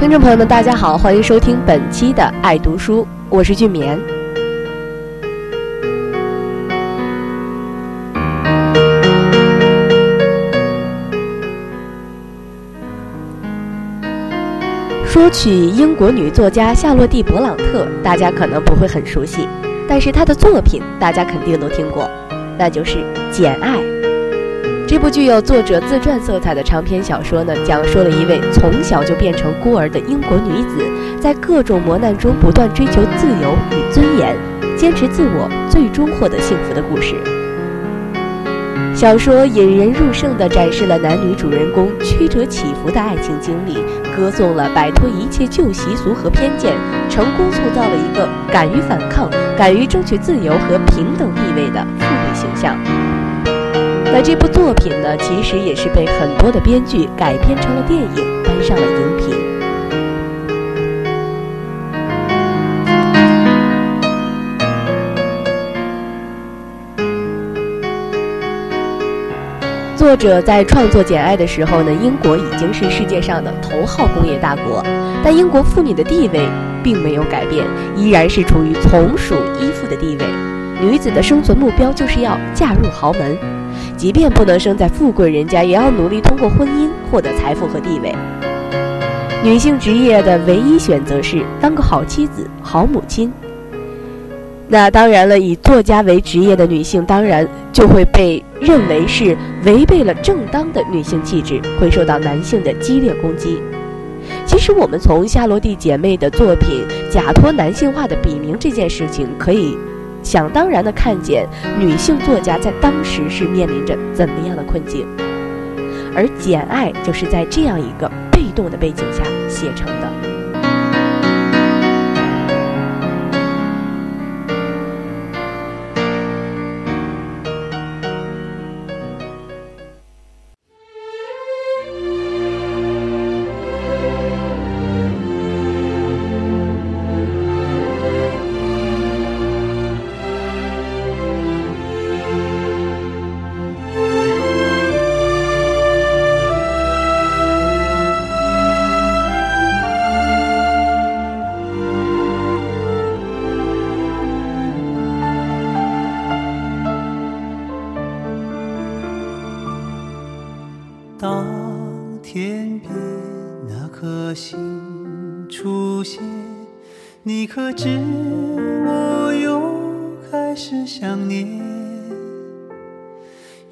听众朋友们，大家好，欢迎收听本期的《爱读书》，我是俊棉。说起英国女作家夏洛蒂·勃朗特，大家可能不会很熟悉，但是她的作品大家肯定都听过，那就是《简爱》。这部具有作者自传色彩的长篇小说呢，讲述了一位从小就变成孤儿的英国女子，在各种磨难中不断追求自由与尊严，坚持自我，最终获得幸福的故事。小说引人入胜地展示了男女主人公曲折起伏的爱情经历，歌颂了摆脱一切旧习俗和偏见，成功塑造了一个敢于反抗、敢于争取自由和平等地位的妇女形象。那这部作品呢，其实也是被很多的编剧改编成了电影，搬上了荧屏。作者在创作《简爱》的时候呢，英国已经是世界上的头号工业大国，但英国妇女的地位并没有改变，依然是处于从属依附的地位。女子的生存目标就是要嫁入豪门。即便不能生在富贵人家，也要努力通过婚姻获得财富和地位。女性职业的唯一选择是当个好妻子、好母亲。那当然了，以作家为职业的女性，当然就会被认为是违背了正当的女性气质，会受到男性的激烈攻击。其实，我们从夏洛蒂姐妹的作品假托男性化的笔名这件事情，可以。想当然的看见女性作家在当时是面临着怎么样的困境，而《简爱》就是在这样一个被动的背景下写成的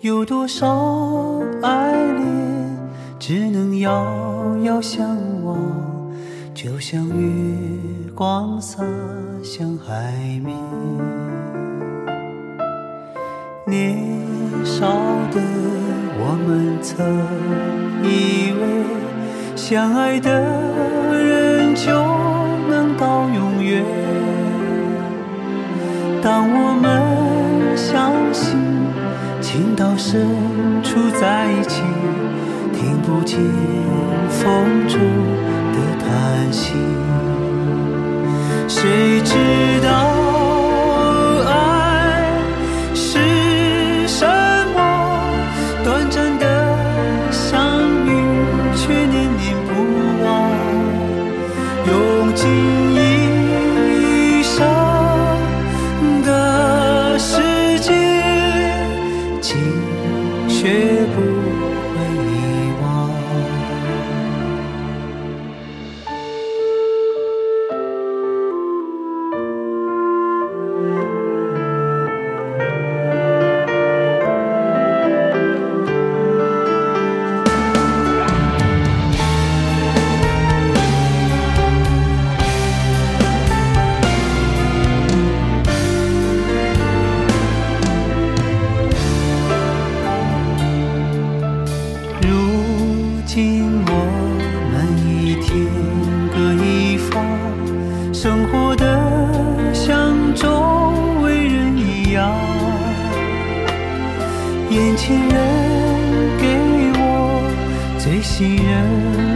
有多少爱恋只能遥遥相望，就像月光洒向海面。年少的我们曾以为相爱的人就能。到永远。当我们到深处在一起，听不见风中。既然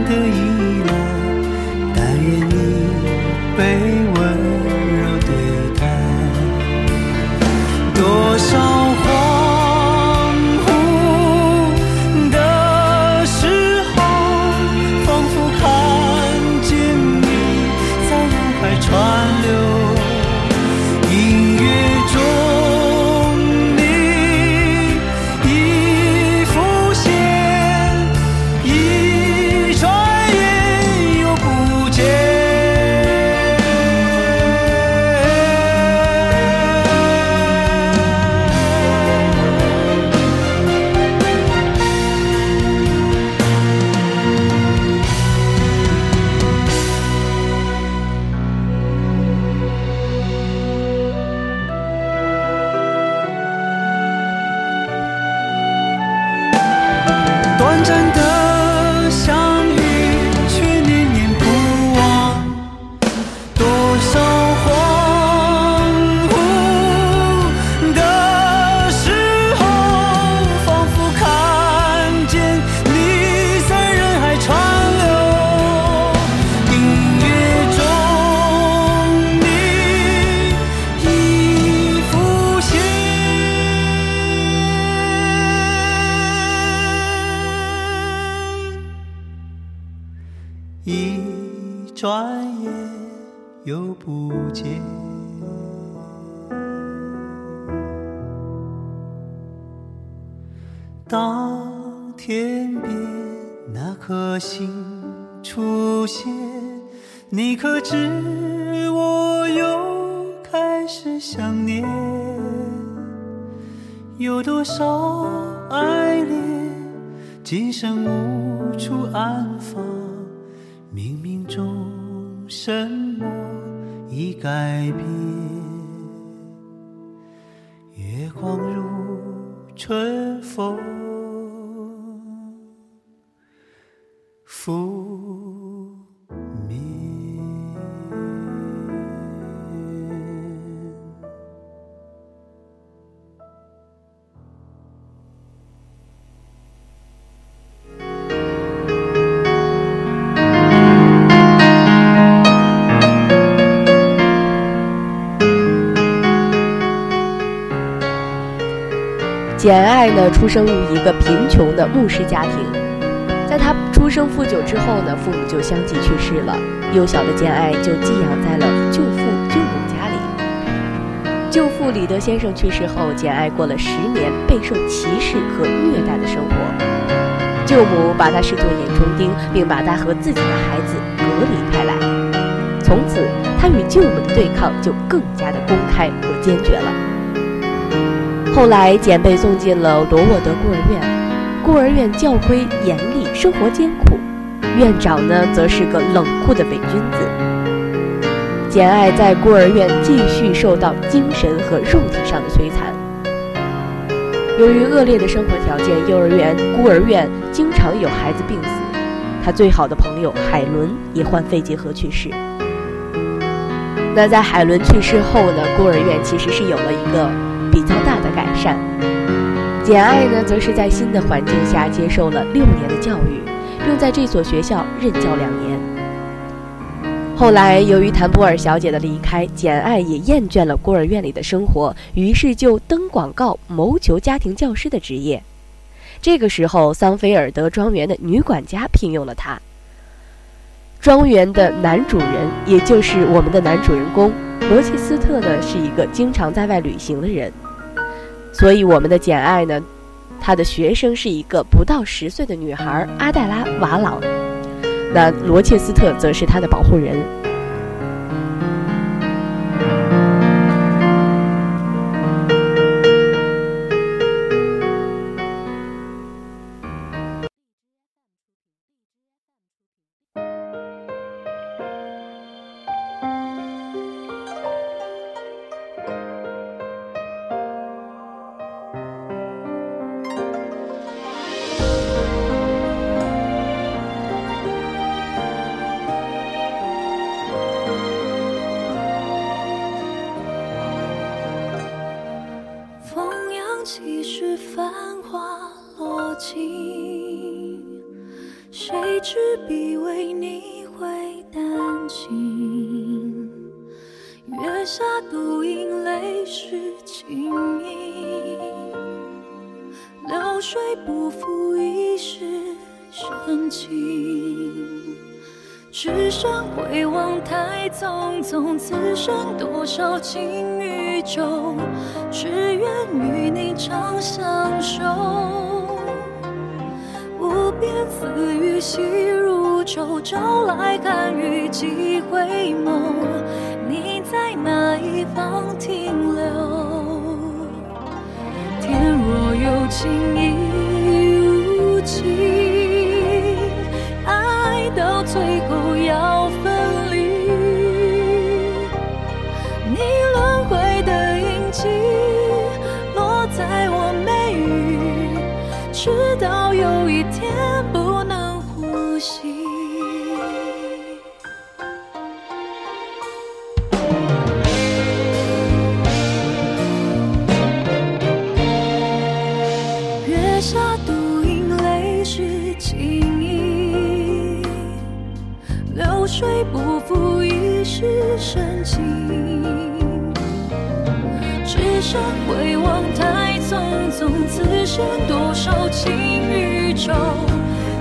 颗心出现，你可知我又开始想念？有多少爱恋，今生无处安放？冥冥中什么已改变？简爱呢，出生于一个贫穷的牧师家庭。在他出生不久之后呢，父母就相继去世了。幼小的简爱就寄养在了舅父舅母家里。舅父李德先生去世后，简爱过了十年备受歧视和虐待的生活。舅母把她视作眼中钉，并把她和自己的孩子隔离开来。从此，她与舅母的对抗就更加的公开和坚决了。后来，简被送进了罗沃德孤儿院。孤儿院教规严厉，生活艰苦，院长呢则是个冷酷的伪君子。简爱在孤儿院继续受到精神和肉体上的摧残。由于恶劣的生活条件，幼儿园、孤儿院经常有孩子病死。他最好的朋友海伦也患肺结核去世。那在海伦去世后呢，孤儿院其实是有了一个比较大的改善。简爱呢，则是在新的环境下接受了六年的教育，并在这所学校任教两年。后来，由于谭博尔小姐的离开，简爱也厌倦了孤儿院里的生活，于是就登广告谋求家庭教师的职业。这个时候，桑菲尔德庄园的女管家聘用了她。庄园的男主人，也就是我们的男主人公罗切斯特呢，是一个经常在外旅行的人。所以，我们的简爱呢，她的学生是一个不到十岁的女孩阿黛拉·瓦朗，那罗切斯特则是她的保护人。只剩回望太匆匆，此生多少情与旧，只愿与你长相守。无边丝雨细如愁，朝来寒雨几回眸，你在哪一方停留？天若有情亦无情。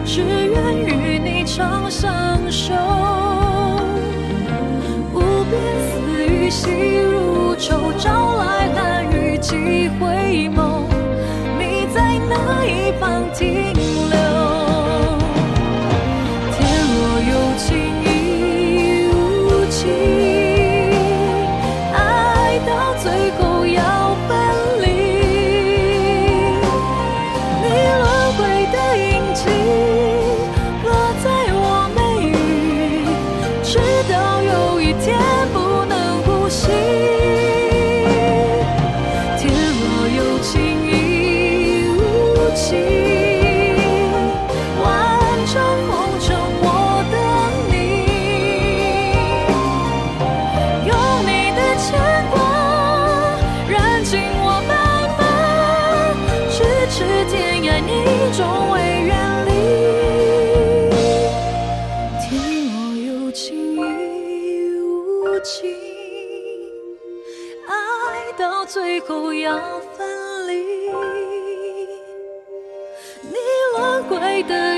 只愿与你长相守。无边丝雨细如愁，朝来寒雨几回眸，你在哪一方停的。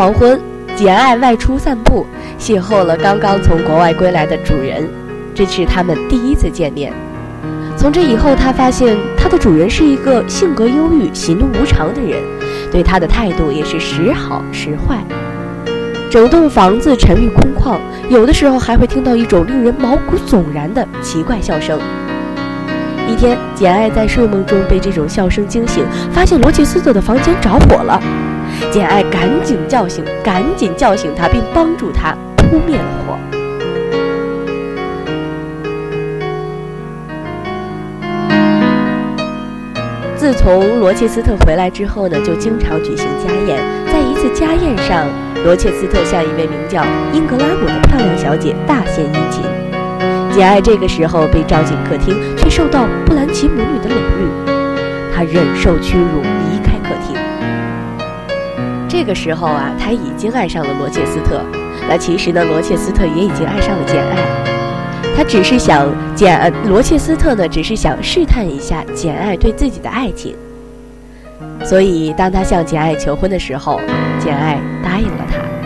黄昏，简爱外出散步，邂逅了刚刚从国外归来的主人。这是他们第一次见面。从这以后，他发现他的主人是一个性格忧郁、喜怒无常的人，对他的态度也是时好时坏。整栋房子沉郁空旷，有的时候还会听到一种令人毛骨悚然的奇怪笑声。一天，简爱在睡梦中被这种笑声惊醒，发现罗切斯特的房间着火了。简爱赶紧叫醒，赶紧叫醒他，并帮助他扑灭了火。自从罗切斯特回来之后呢，就经常举行家宴。在一次家宴上，罗切斯特向一位名叫英格拉姆的漂亮小姐大献殷勤。简爱这个时候被召进客厅，却受到布兰奇母女的冷遇，她忍受屈辱，这个时候啊，他已经爱上了罗切斯特。那其实呢，罗切斯特也已经爱上了简爱。他只是想简，罗切斯特呢，只是想试探一下简爱对自己的爱情。所以，当他向简爱求婚的时候，简爱答应了他。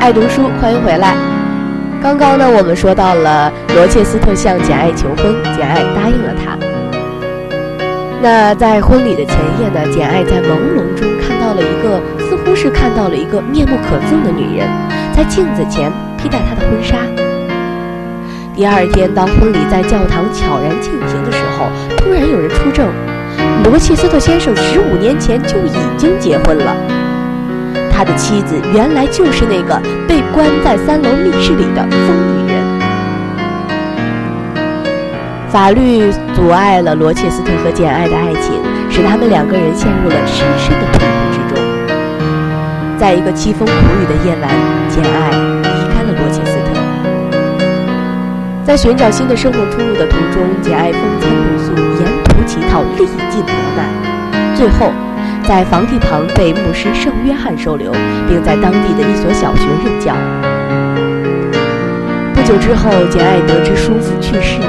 爱读书，欢迎回来。刚刚呢，我们说到了罗切斯特向简爱求婚，简爱答应了他。那在婚礼的前夜呢，简爱在朦胧中看到了一个，似乎是看到了一个面目可憎的女人，在镜子前披戴她的婚纱。第二天，当婚礼在教堂悄然进行的时候，突然有人出证，罗切斯特先生十五年前就已经结婚了。他的妻子原来就是那个被关在三楼密室里的疯女人。法律阻碍了罗切斯特和简爱的爱情，使他们两个人陷入了深深的痛苦之中。在一个凄风苦雨的夜晚，简爱离开了罗切斯特。在寻找新的生活出路的途中，简爱风餐露宿，沿途乞讨，历尽磨难，最后。在房地旁被牧师圣约翰收留，并在当地的一所小学任教。不久之后，简爱得知叔父去世，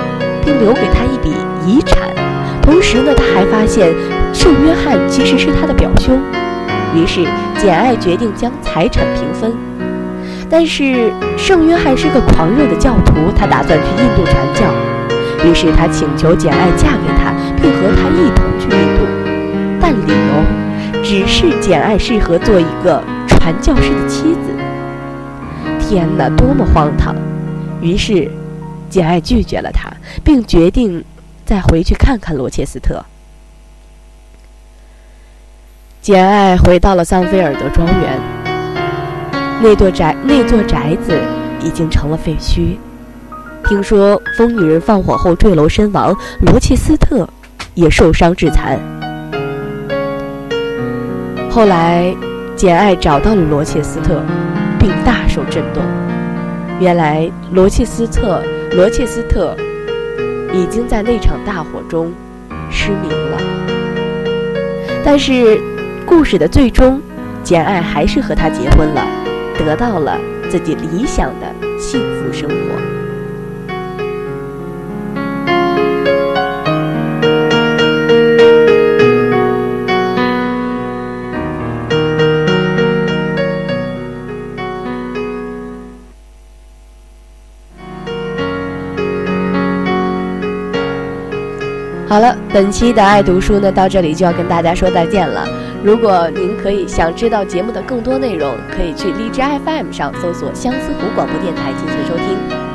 并留给他一笔遗产。同时呢，他还发现圣约翰其实是他的表兄。于是，简爱决定将财产平分。但是，圣约翰是个狂热的教徒，他打算去印度传教。于是，他请求简爱嫁给他，并和他一同，只是简爱适合做一个传教士的妻子。天哪，多么荒唐！于是，简爱拒绝了他，并决定再回去看看罗切斯特。简爱回到了桑菲尔德庄园，那座宅那座宅子已经成了废墟。听说疯女人放火后坠楼身亡，罗切斯特也受伤致残。后来，简爱找到了罗切斯特，并大受震动。原来，罗切斯特罗切斯特已经在那场大火中失明了。但是，故事的最终，简爱还是和他结婚了，得到了自己理想的幸福生活。好了，本期的爱读书呢，到这里就要跟大家说再见了。如果您可以想知道节目的更多内容，可以去荔枝 FM 上搜索相思湖广播电台进行收听。